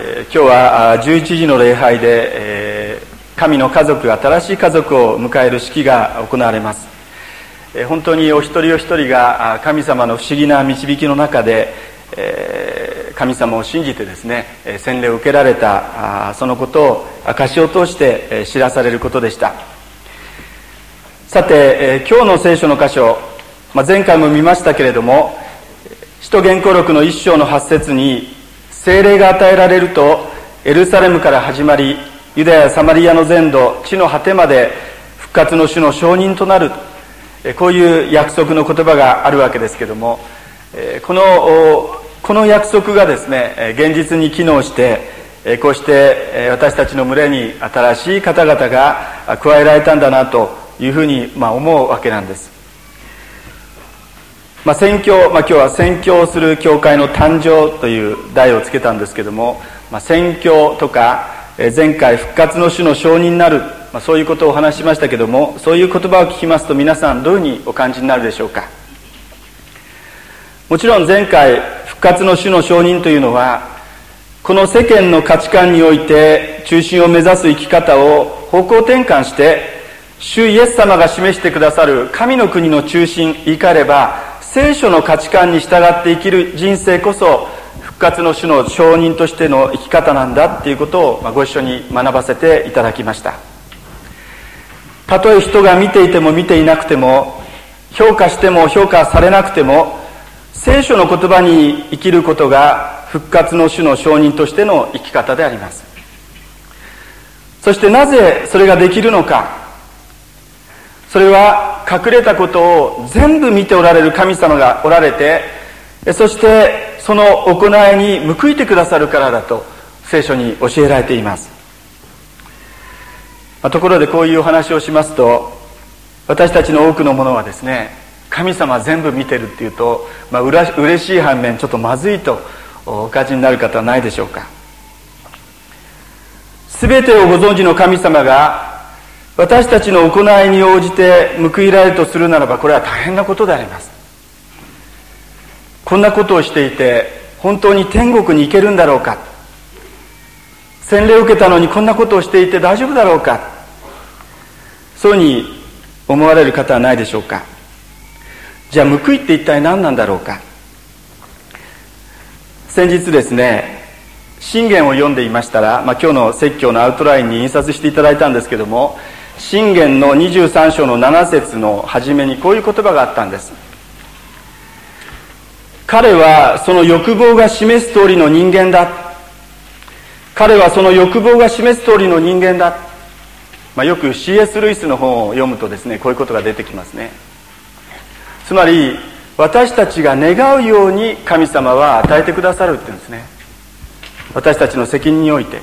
え今日は11時の礼拝で、え神の家族新しい家族を迎える式が行われます、え本当にお一人お一人が神様の不思議な導きの中で、え神様を信じてですね洗礼を受けられたそのことを証を通して知らされることでした。さて今日の聖書の箇所、まあ、前回も見ましたけれども使徒言行録の一章の八節に聖霊が与えられるとエルサレムから始まりユダヤ・サマリアの全土地の果てまで復活の主の証人となる。こういう約束の言葉があるわけですけどもこのこの約束がですね現実に機能してこうして私たちの群れに新しい方々が加えられたんだなというふうに思うわけなんです。まあ、宣教、まあ、今日は宣教する教会の誕生という題をつけたんですけども、まあ、宣教とか前回復活の主の証人になる、まあ、そういうことをお話しましたけどもそういう言葉を聞きますと皆さんどういうふうにお感じになるでしょうか。もちろん前回復活の主の証人というのはこの世間の価値観において中心を目指す生き方を方向転換して主イエス様が示してくださる神の国の中心言い換えれば聖書の価値観に従って生きる人生こそ復活の主の証人としての生き方なんだっていうことをご一緒に学ばせていただきました。たとえ人が見ていても見ていなくても評価しても評価されなくても聖書の言葉に生きることが復活の主の証人としての生き方であります。そしてなぜそれができるのか。それは隠れたことを全部見ておられる神様がおられてそしてその行いに報いてくださるからだと聖書に教えられています、ま、ところでこういうお話をしますと私たちの多くのものはですね神様全部見てるっていうと、まあ、うら嬉しい反面ちょっとまずいとお感じになる方はないでしょうか。全てをご存知の神様が私たちの行いに応じて報いられるとするならばこれは大変なことであります。こんなことをしていて本当に天国に行けるんだろうか。洗礼を受けたのにこんなことをしていて大丈夫だろうか。そういうふうに思われる方はないでしょうか。じゃあ報いって一体何なんだろうか。先日ですね信玄を読んでいましたら、まあ、今日の説教のアウトラインに印刷していただいたんですけども信玄の23章の7節の初めにこういう言葉があったんです。彼はその欲望が示す通りの人間だ。彼はその欲望が示す通りの人間だ、まあ、よく C.S. ルイスの本を読むとですねこういうことが出てきますね。つまり私たちが願うように神様は与えてくださるって言うんですね。私たちの責任において。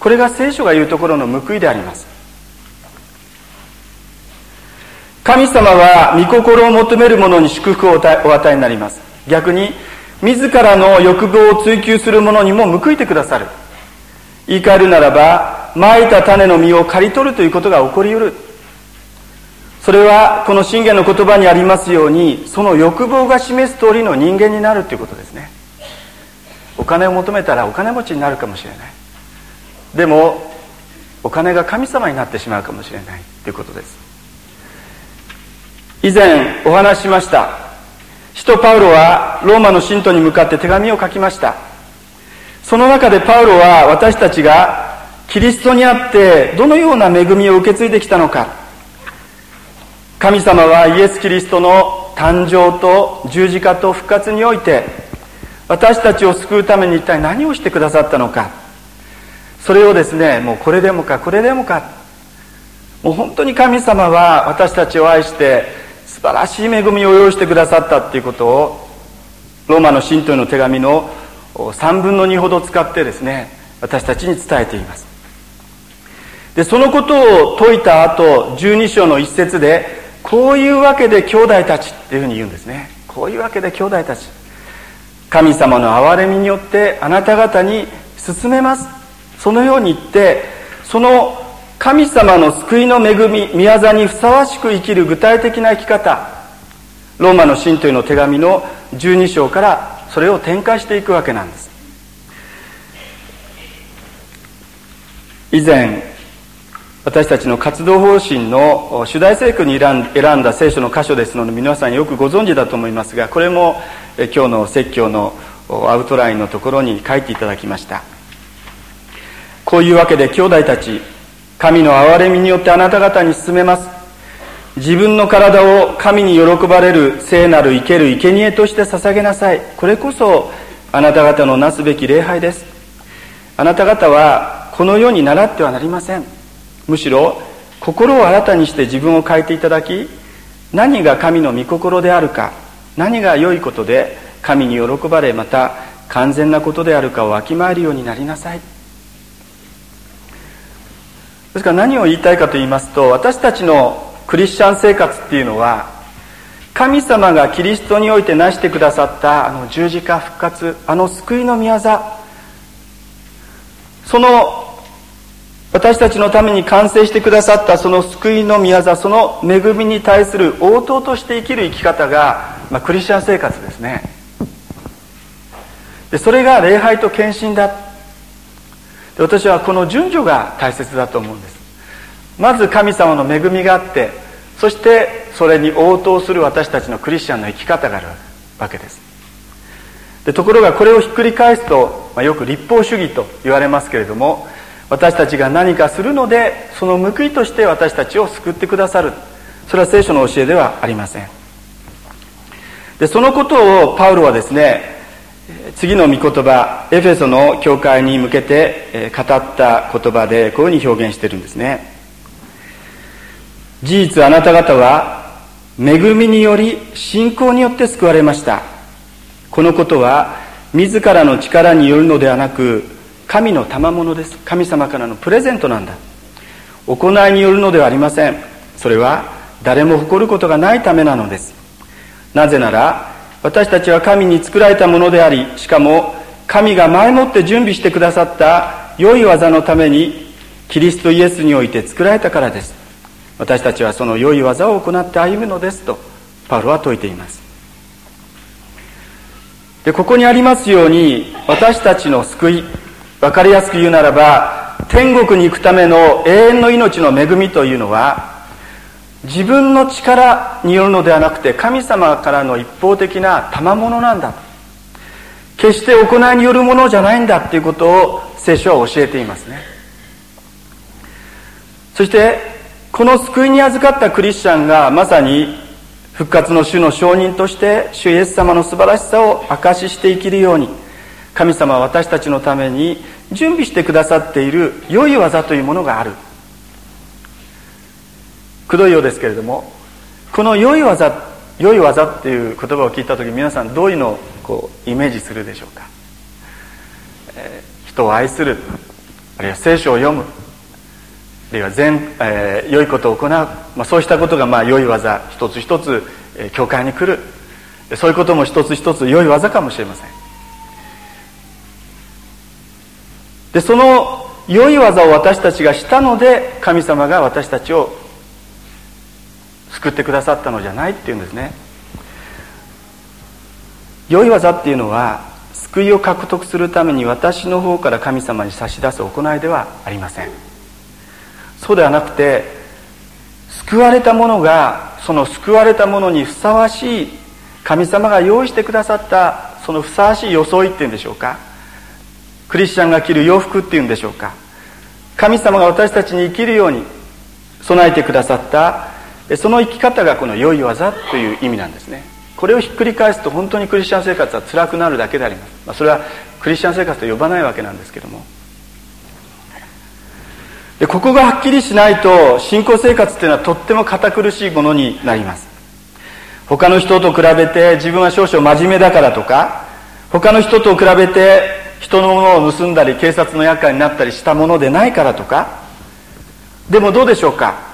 これが聖書が言うところの報いであります。神様は御心を求める者に祝福をお与えになります。逆に自らの欲望を追求する者にも報いてくださる。言い換えるならばまいた種の実を刈り取るということが起こりうる。それはこの信玄の言葉にありますようにその欲望が示す通りの人間になるということですね。お金を求めたらお金持ちになるかもしれない。でもお金が神様になってしまうかもしれないということです。以前お話ししました。使徒パウロはローマの信徒に向かって手紙を書きました。その中でパウロは私たちがキリストにあってどのような恵みを受け継いできたのか。神様はイエス・キリストの誕生と十字架と復活において私たちを救うために一体何をしてくださったのか。それをですねもうこれでもかこれでもか。もう本当に神様は私たちを愛して晴らしい恵みを用意してくださったっていうことをローマの信徒への手紙の3分の2ほど使ってですね私たちに伝えています。でそのことを説いた後12章の一節でこういうわけで兄弟たちっていうふうに言うんですね。こういうわけで兄弟たち。神様の憐れみによってあなた方に進めます。そのように言ってその神様の救いの恵み宮座にふさわしく生きる具体的な生き方。ローマの信徒への手紙の12章からそれを展開していくわけなんです。以前私たちの活動方針の主題聖句に選んだ聖書の箇所ですので皆さんよくご存知だと思いますがこれも今日の説教のアウトラインのところに書いていただきました。こういうわけで兄弟たち神の憐れみによってあなた方に進めます。自分の体を神に喜ばれる聖なる生ける生贄として捧げなさい。これこそあなた方のなすべき礼拝です。あなた方はこの世に習ってはなりません。むしろ心を新たにして自分を変えていただき何が神の御心であるか何が良いことで神に喜ばれまた完全なことであるかをわきまえるようになりなさい。ですから何を言いたいかと言いますと私たちのクリスチャン生活っていうのは神様がキリストにおいて成してくださったあの十字架復活あの救いの御業その私たちのために完成してくださったその救いの御業その恵みに対する応答として生きる生き方が、まあ、クリスチャン生活ですね。でそれが礼拝と献身だ。で私はこの順序が大切だと思うんです。まず神様の恵みがあってそしてそれに応答する私たちのクリスチャンの生き方があるわけです。でところがこれをひっくり返すと、まあ、よく立法主義と言われますけれども私たちが何かするのでその報いとして私たちを救ってくださる。それは聖書の教えではありません。でそのことをパウロはですね次の御言葉エフェソの教会に向けて語った言葉でこういうふうに表現してるんですね。事実あなた方は恵みにより信仰によって救われました。このことは自らの力によるのではなく神の賜物です。神様からのプレゼントなんだ。行いによるのではありません。それは誰も誇ることがないためなのです。なぜなら私たちは神に作られたものでありしかも神が前もって準備してくださった良い技のためにキリストイエスにおいて作られたからです。私たちはその良い技を行って歩むのですとパウロは説いています。でここにありますように私たちの救い分かりやすく言うならば天国に行くための永遠の命の恵みというのは自分の力によるのではなくて神様からの一方的な賜物なんだ決して行いによるものじゃないんだっていうことを聖書は教えていますね。そしてこの救いに預かったクリスチャンがまさに復活の主の証人として主イエス様の素晴らしさを証しして生きるように神様は私たちのために準備してくださっている良い技というものがある。くどいようですけれどもこの良い技良い技っていう言葉を聞いた時皆さんどういうのをこうイメージするでしょうか、えー、人を愛するあるいは聖書を読むあるいは善、えー、良いことを行う、まあ、そうしたことがまあ良い技一つ一つ、えー、教会に来る。そういうことも一つ一つ良い技かもしれません。でその良い技を私たちがしたので神様が私たちを救ってくださったのじゃないっていうんですね。良い技っていうのは救いを獲得するために私の方から神様に差し出す行いではありません。そうではなくて救われた者がその救われた者にふさわしい神様が用意してくださったそのふさわしい装いっていうんでしょうか。クリスチャンが着る洋服っていうんでしょうか。神様が私たちに生きるように備えてくださったその生き方がこの良い技という意味なんですね。これをひっくり返すと本当にクリスチャン生活は辛くなるだけであります、まあ、それはクリスチャン生活と呼ばないわけなんですけども。でここがはっきりしないと信仰生活っていうのはとっても堅苦しいものになります。他の人と比べて自分は少々真面目だからとか他の人と比べて人のものを盗んだり警察の厄介になったりしたものでないからとか。でもどうでしょうか？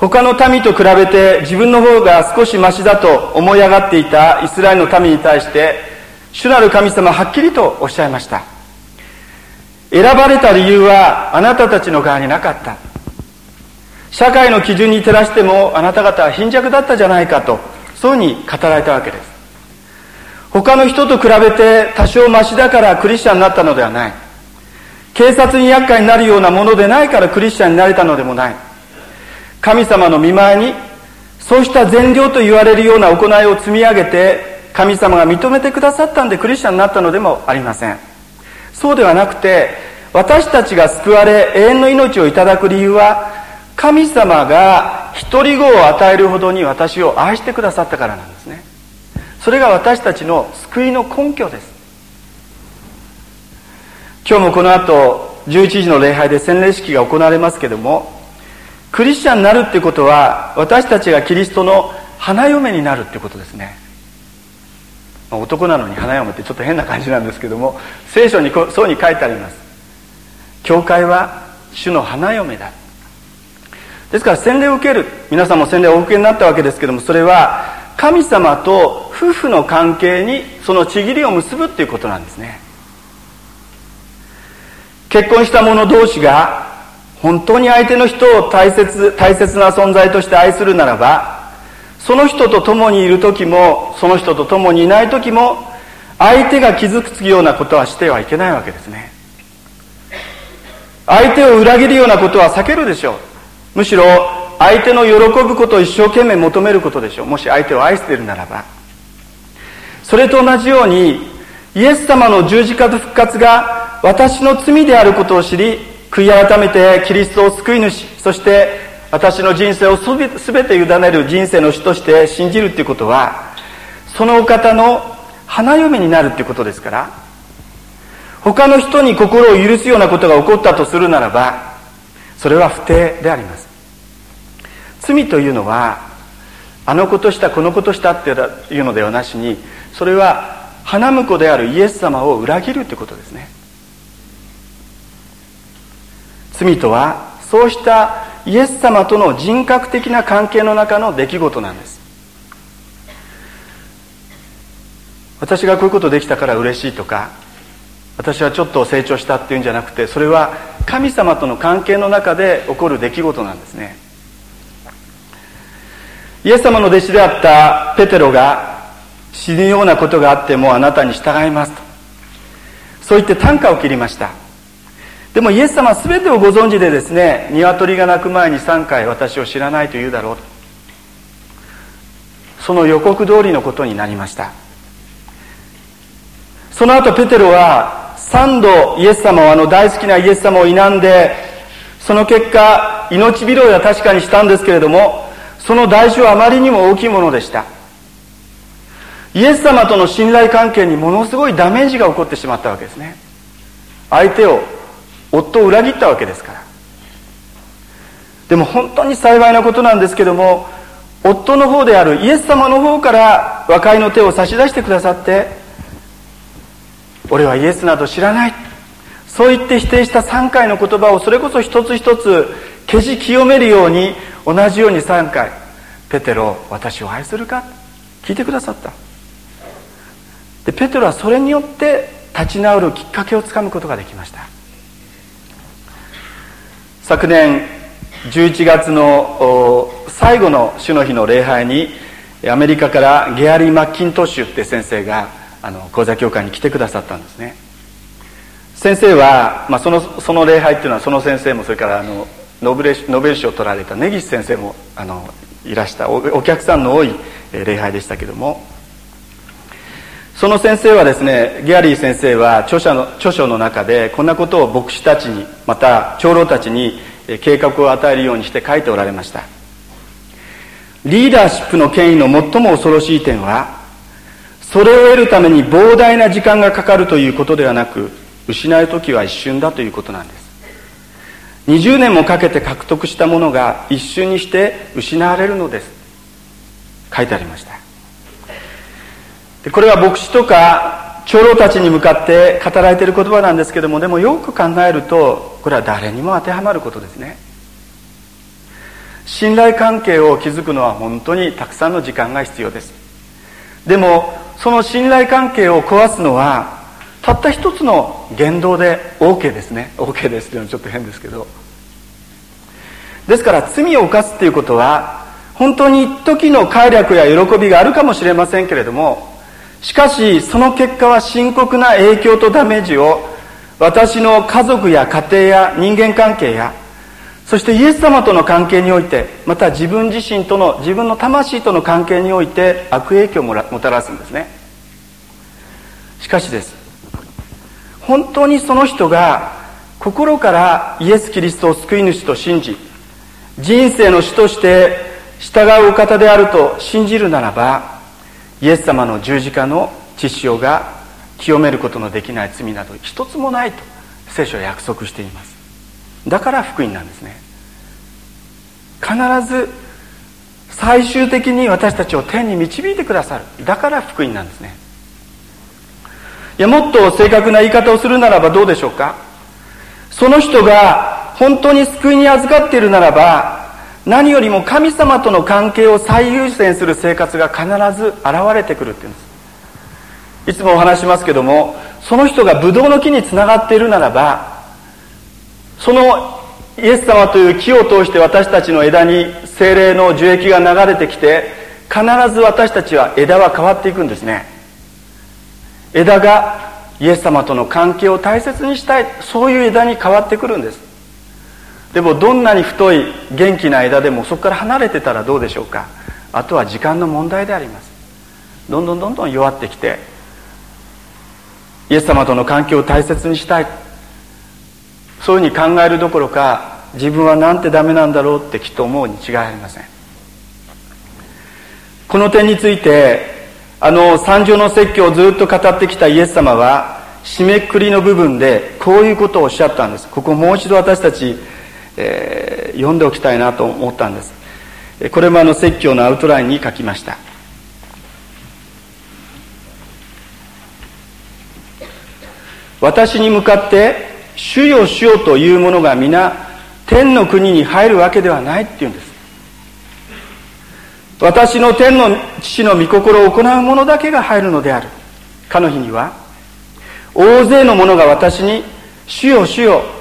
他の民と比べて自分の方が少しマシだと思い上がっていたイスラエルの民に対して主なる神様はっきりとおっしゃいました。選ばれた理由はあなたたちの側になかった。社会の基準に照らしてもあなた方は貧弱だったじゃないかとそうに語られたわけです。他の人と比べて多少マシだからクリスチャンになったのではない。警察に厄介になるようなものでないからクリスチャンになれたのでもない。神様の見前にそうした善良と言われるような行いを積み上げて神様が認めてくださったんでクリスチャンになったのでもありません。そうではなくて私たちが救われ永遠の命をいただく理由は神様が独り子を与えるほどに私を愛してくださったからなんですね。それが私たちの救いの根拠です。今日もこの後11時の礼拝で洗礼式が行われますけどもクリスチャンになるっていうことは私たちがキリストの花嫁になるっていうことですね。男なのに花嫁ってちょっと変な感じなんですけども聖書にそうに書いてあります。教会は主の花嫁だ。ですから洗礼を受ける皆さんも洗礼をお受けになったわけですけどもそれは神様と夫婦の関係にそのちぎりを結ぶっていうことなんですね。結婚した者同士が本当に相手の人を大切大切な存在として愛するならばその人と共にいる時もその人と共にいない時も相手が傷つくようなことはしてはいけないわけですね。相手を裏切るようなことは避けるでしょう。むしろ相手の喜ぶことを一生懸命求めることでしょう。もし相手を愛しているならば。それと同じようにイエス様の十字架と復活が私の罪であることを知り悔い改めてキリストを救い主そして私の人生をすべて委ねる人生の主として信じるっていうことはそのお方の花嫁になるっていうことですから他の人に心を許すようなことが起こったとするならばそれは不定であります。罪というのはあのことしたこのことしたっていうのではなしにそれは花婿であるイエス様を裏切るってことですね。罪とはそうしたイエス様との人格的な関係の中の出来事なんです。私がこういうことできたから嬉しいとか私はちょっと成長したっていうんじゃなくてそれは神様との関係の中で起こる出来事なんですね。イエス様の弟子であったペテロが死ぬようなことがあってもあなたに従いますと。そう言って短歌を切りました。でもイエス様は全てをご存知でですね鶏が鳴く前に3回私を知らないと言うだろうその予告通りのことになりました。その後ペテロは3度イエス様をあの大好きなイエス様を否んでその結果命拾いは確かにしたんですけれどもその代償はあまりにも大きいものでした。イエス様との信頼関係にものすごいダメージが起こってしまったわけですね。相手を夫を裏切ったわけですから。でも本当に幸いなことなんですけども夫の方であるイエス様の方から和解の手を差し出してくださって俺はイエスなど知らない。そう言って否定した3回の言葉をそれこそ一つ一つ消し清めるように同じように3回「ペテロ私を愛するか?」聞いてくださった。でペテロはそれによって立ち直るきっかけをつかむことができました。昨年11月の最後の主の日の礼拝にアメリカからゲアリー・マッキントッシュって先生があの講座協会に来てくださったんですね。先生は、まあ、そのその礼拝っていうのはその先生もそれからあのノーベルノベル賞を取られた根岸先生もあのいらしたお客さんの多い礼拝でしたけどもその先生はですねギャリー先生は著者の著書の中でこんなことを牧師たちにまた長老たちに計画を与えるようにして書いておられました。リーダーシップの権威の最も恐ろしい点はそれを得るために膨大な時間がかかるということではなく失う時は一瞬だということなんです。20年もかけて獲得したものが一瞬にして失われるのです。書いてありました。でこれは牧師とか長老たちに向かって語られている言葉なんですけどもでもよく考えるとこれは誰にも当てはまることですね。信頼関係を築くのは本当にたくさんの時間が必要です。でもその信頼関係を壊すのはたった一つの言動で OK ですね。OK ですっていうのはちょっと変ですけど。ですから罪を犯すっていうことは本当に一時の快楽や喜びがあるかもしれませんけれどもしかしその結果は深刻な影響とダメージを私の家族や家庭や人間関係やそしてイエス様との関係においてまた自分自身との自分の魂との関係において悪影響をもたらすんですね。しかしです。本当にその人が心からイエス・キリストを救い主と信じ人生の主として従うお方であると信じるならばイエス様の十字架の血潮が清めることのできない罪など一つもないと聖書は約束しています。だから福音なんですね。必ず最終的に私たちを天に導いてくださる。だから福音なんですね。いやもっと正確な言い方をするならばどうでしょうか。その人が本当に救いに預かっているならば何よりも神様との関係を最優先する生活が必ず現れてくるっていうんです。いつもお話しますけどもその人がブドウの木につながっているならばそのイエス様という木を通して私たちの枝に精霊の樹液が流れてきて必ず私たちは枝は変わっていくんですね。枝がイエス様との関係を大切にしたいそういう枝に変わってくるんです。でもどんなに太い元気な枝でもそこから離れてたらどうでしょうか？あとは時間の問題であります。どんどんどんどん弱ってきてイエス様との関係を大切にしたい。そういうふうに考えるどころか自分はなんてダメなんだろうってきっと思うに違いありません。この点についてあの三条の説教をずっと語ってきたイエス様は締めくくりの部分でこういうことをおっしゃったんです。ここもう一度私たち、えー、読んでおきたいなと思ったんです。これもあの説教のアウトラインに書きました。私に向かって主よ主よというものが皆天の国に入るわけではないっていうんです。私の天の父の御心を行う者だけが入るのである。かの日には大勢の者が私に主よ主よ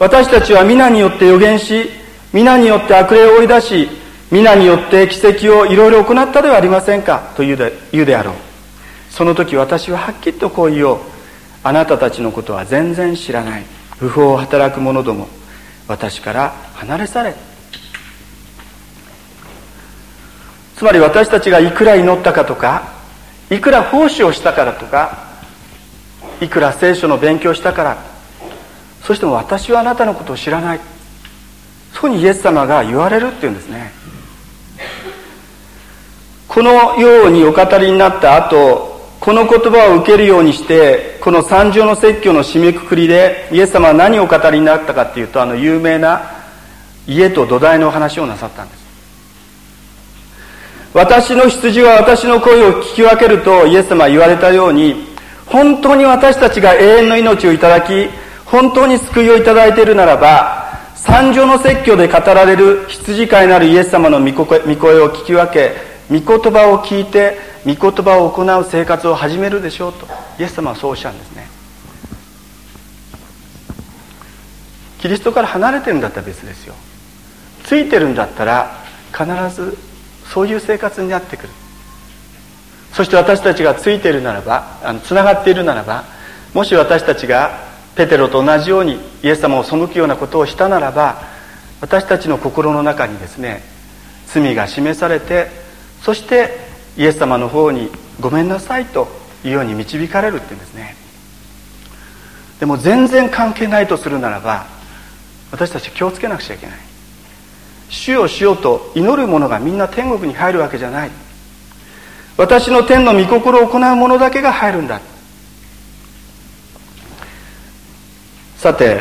私たちは皆によって予言し皆によって悪霊を追い出し皆によって奇跡をいろいろ行ったではありませんかと言うで言うであろう。その時私ははっきりとこう言おう。あなたたちのことは全然知らない。不法を働く者ども私から離れ去れ。つまり私たちがいくら祈ったかとかいくら奉仕をしたからとかいくら聖書の勉強したからそしても私はあなたのことを知らない。そうにイエス様が言われるっていうんですね。このようにお語りになった後この言葉を受けるようにしてこの三条の説教の締めくくりでイエス様は何をお語りになったかっていうとあの有名な家と土台の話をなさったんです。私の羊は私の声を聞き分けるとイエス様は言われたように本当に私たちが永遠の命をいただき本当に救いをいただいているならば三条の説教で語られる羊飼いなるイエス様の御声を聞き分け御言葉を聞いて御言葉を行う生活を始めるでしょうとイエス様はそうおっしゃるんですね。キリストから離れてるんだったら別ですよ。ついてるんだったら必ずそういう生活になってくる。そして私たちがついているならばあのつながっているならばもし私たちがペテロと同じようにイエス様を背くようなことをしたならば私たちの心の中にですね罪が示されてそしてイエス様の方にごめんなさいというように導かれるって言うんですね。でも全然関係ないとするならば私たち気をつけなくちゃいけない。主をしようと祈る者がみんな天国に入るわけじゃない。私の天の御心を行う者だけが入るんだ。さて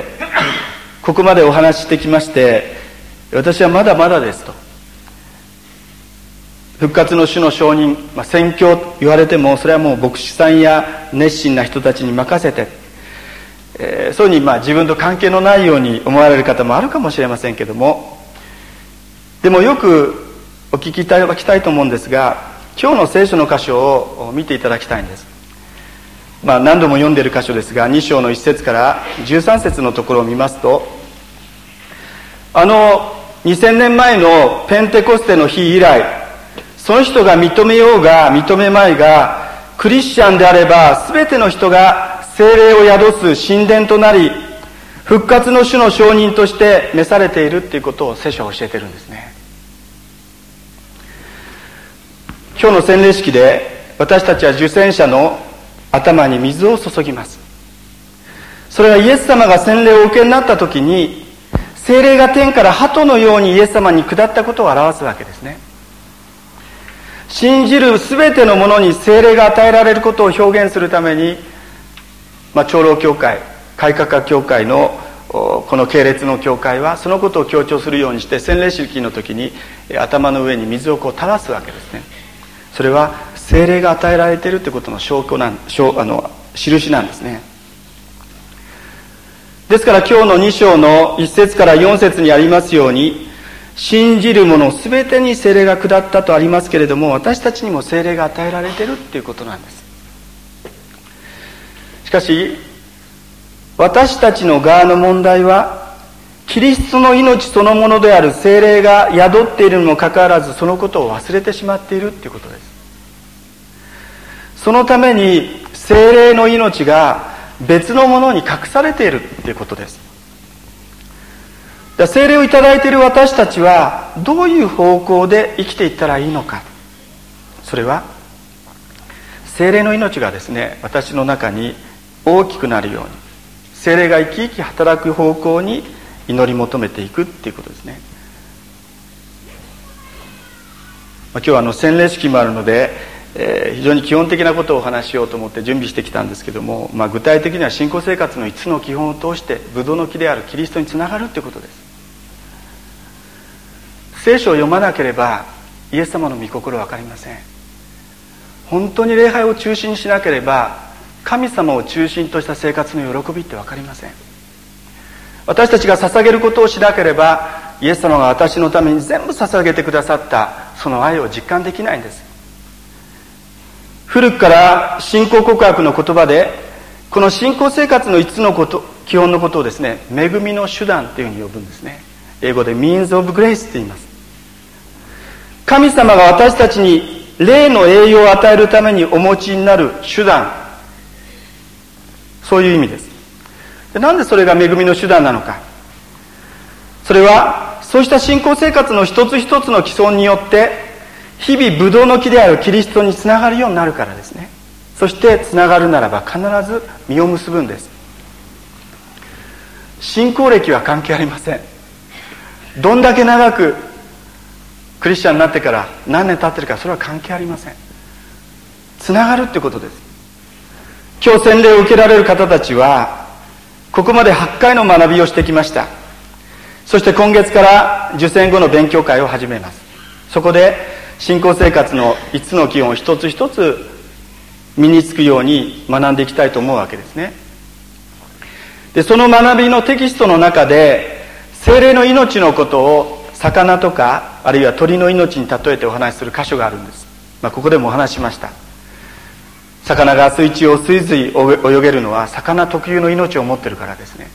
ここまでお話ししてきまして私はまだまだですと。復活の主の承認、まあ、宣教と言われてもそれはもう牧師さんや熱心な人たちに任せて、えー、そういうふうにまあ自分と関係のないように思われる方もあるかもしれませんけどもでもよくお聞きいただきたいと思うんですが今日の聖書の箇所を見ていただきたいんです、まあ、何度も読んでいる箇所ですが2章の1節から13節のところを見ますとあの2000年前のペンテコステの日以来その人が認めようが認めまいがクリスチャンであれば全ての人が精霊を宿す神殿となり復活の主の証人として召されているっていうことを聖書は教えてるんですね。今日の洗礼式で私たちは受洗者の頭に水を注ぎます。それはイエス様が洗礼をお受けになった時に精霊が天から鳩のようにイエス様に下ったことを表すわけですね。信じる全てのものに精霊が与えられることを表現するために、まあ、長老教会改革家教会のこの系列の教会はそのことを強調するようにして洗礼式の時に頭の上に水をこう垂らすわけですね。それは精霊が与えられているということの証拠なんあの印なんですね。ですから今日の2章の1節から4節にありますように信じる者全てに精霊が下ったとありますけれども私たちにも精霊が与えられているっていうことなんです。しかし私たちの側の問題はキリストの命そのものである精霊が宿っているにもかかわらずそのことを忘れてしまっているっていうことです。そのために精霊の命が別のものに隠されているっていうことです。精霊をいただいている私たちはどういう方向で生きていったらいいのか。それは精霊の命がですね私の中に大きくなるように精霊が生き生き働く方向に祈り求めていくっていうことですね、まあ、今日はあの洗礼式もあるのでえー、非常に基本的なことをお話しようと思って準備してきたんですけども、まあ、具体的には信仰生活の5つの基本を通してブドウの木であるキリストにつながるということです。聖書を読まなければイエス様の御心は分かりません。本当に礼拝を中心にしなければ神様を中心とした生活の喜びって分かりません。私たちが捧げることをしなければイエス様が私のために全部捧げてくださったその愛を実感できないんです。古くから信仰告白の言葉でこの信仰生活の5つのこと基本のことをですね恵みの手段というふうに呼ぶんですね。英語で means of grace って言います。神様が私たちに霊の栄養を与えるためにお持ちになる手段。そういう意味です。でなんでそれが恵みの手段なのか。それはそうした信仰生活の一つ一つの既存によって日々ブドウの木であるキリストにつながるようになるからですね。そしてつながるならば必ず実を結ぶんです。信仰歴は関係ありません。どんだけ長くクリスチャンになってから何年経ってるかそれは関係ありません。つながるってことです。今日洗礼を受けられる方たちはここまで8回の学びをしてきました。そして今月から受験後の勉強会を始めます。そこで信仰生活の5つの基本を一つ一つ身につくように学んでいきたいと思うわけですね。でその学びのテキストの中で精霊の命のことを魚とかあるいは鳥の命に例えてお話しする箇所があるんです、まあ、ここでもお話しました。魚が水中を水々泳げるのは魚特有の命を持ってるからですね。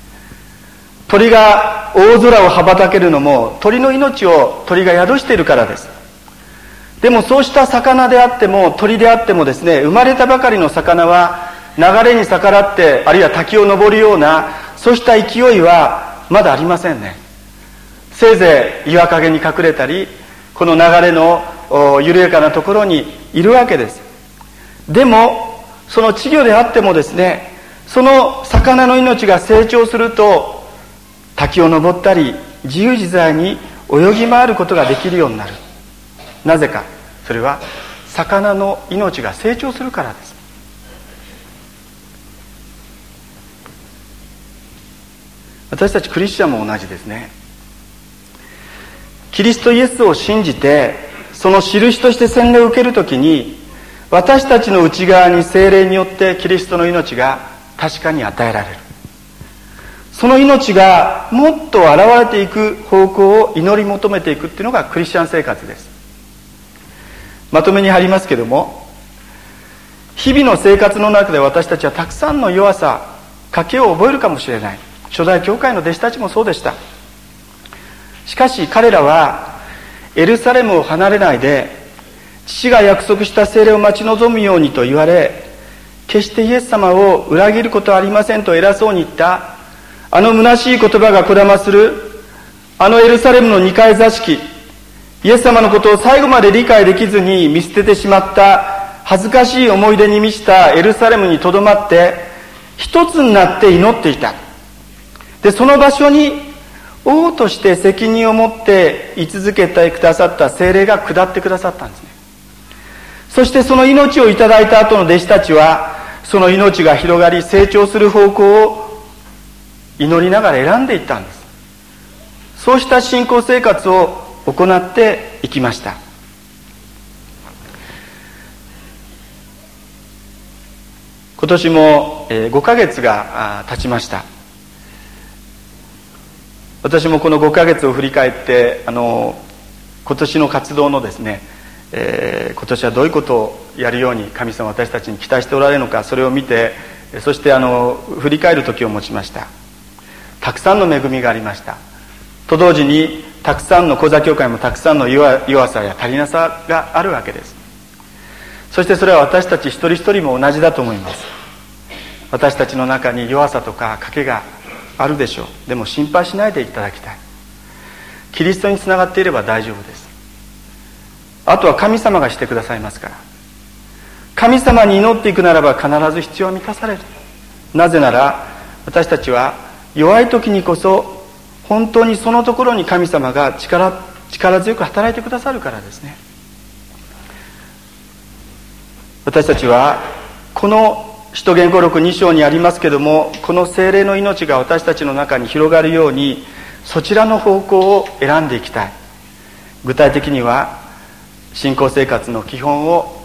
鳥が大空を羽ばたけるのも鳥の命を鳥が宿しているからです。でもそうした魚であっても鳥であってもですね生まれたばかりの魚は流れに逆らってあるいは滝を登るようなそうした勢いはまだありませんね。せいぜい岩陰に隠れたりこの流れの緩やかなところにいるわけです。でもその稚魚であってもですねその魚の命が成長すると滝を登ったり自由自在に泳ぎ回ることができるようになる。なぜか。それは魚の命が成長するからです。私たちクリスチャンも同じですね。キリストイエスを信じてその印として洗礼を受けるときに私たちの内側に精霊によってキリストの命が確かに与えられる。その命がもっと現れていく方向を祈り求めていくっていうのがクリスチャン生活です。まとめに入りますけども日々の生活の中で私たちはたくさんの弱さ賭けを覚えるかもしれない。初代教会の弟子たちもそうでした。しかし彼らはエルサレムを離れないで父が約束した精霊を待ち望むようにと言われ決してイエス様を裏切ることはありませんと偉そうに言ったあの虚しい言葉がこだまするあのエルサレムの二階座敷。イエス様のことを最後まで理解できずに見捨ててしまった恥ずかしい思い出に満ちたエルサレムにとどまって一つになって祈っていた。でその場所に王として責任を持って居続けてくださった精霊が下ってくださったんですね。そしてその命をいただいた後の弟子たちはその命が広がり成長する方向を祈りながら選んでいったんです。そうした信仰生活を行っていきました。今年も5ヶ月が経ちました。私もこの5ヶ月を振り返ってあの今年の活動のですね、えー、今年はどういうことをやるように神様私たちに期待しておられるのかそれを見てそしてあの振り返る時を持ちました。たくさんの恵みがありました。と同時にたくさんの講座教会もたくさんの弱さや足りなさがあるわけです。そしてそれは私たち一人一人も同じだと思います。私たちの中に弱さとか賭けがあるでしょう。でも心配しないでいただきたい。キリストにつながっていれば大丈夫です。あとは神様がしてくださいますから。神様に祈っていくならば必ず必要は満たされる。なぜなら私たちは弱い時にこそ本当にそのところに神様が力力強く働いてくださるからですね。私たちはこの使徒言語録2章にありますけどもこの精霊の命が私たちの中に広がるようにそちらの方向を選んでいきたい。具体的には信仰生活の基本を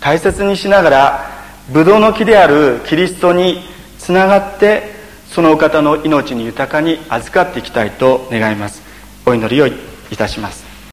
大切にしながらブドウの木であるキリストにつながってそのお方の命に豊かに預かっていきたいと願います。お祈りをいたします。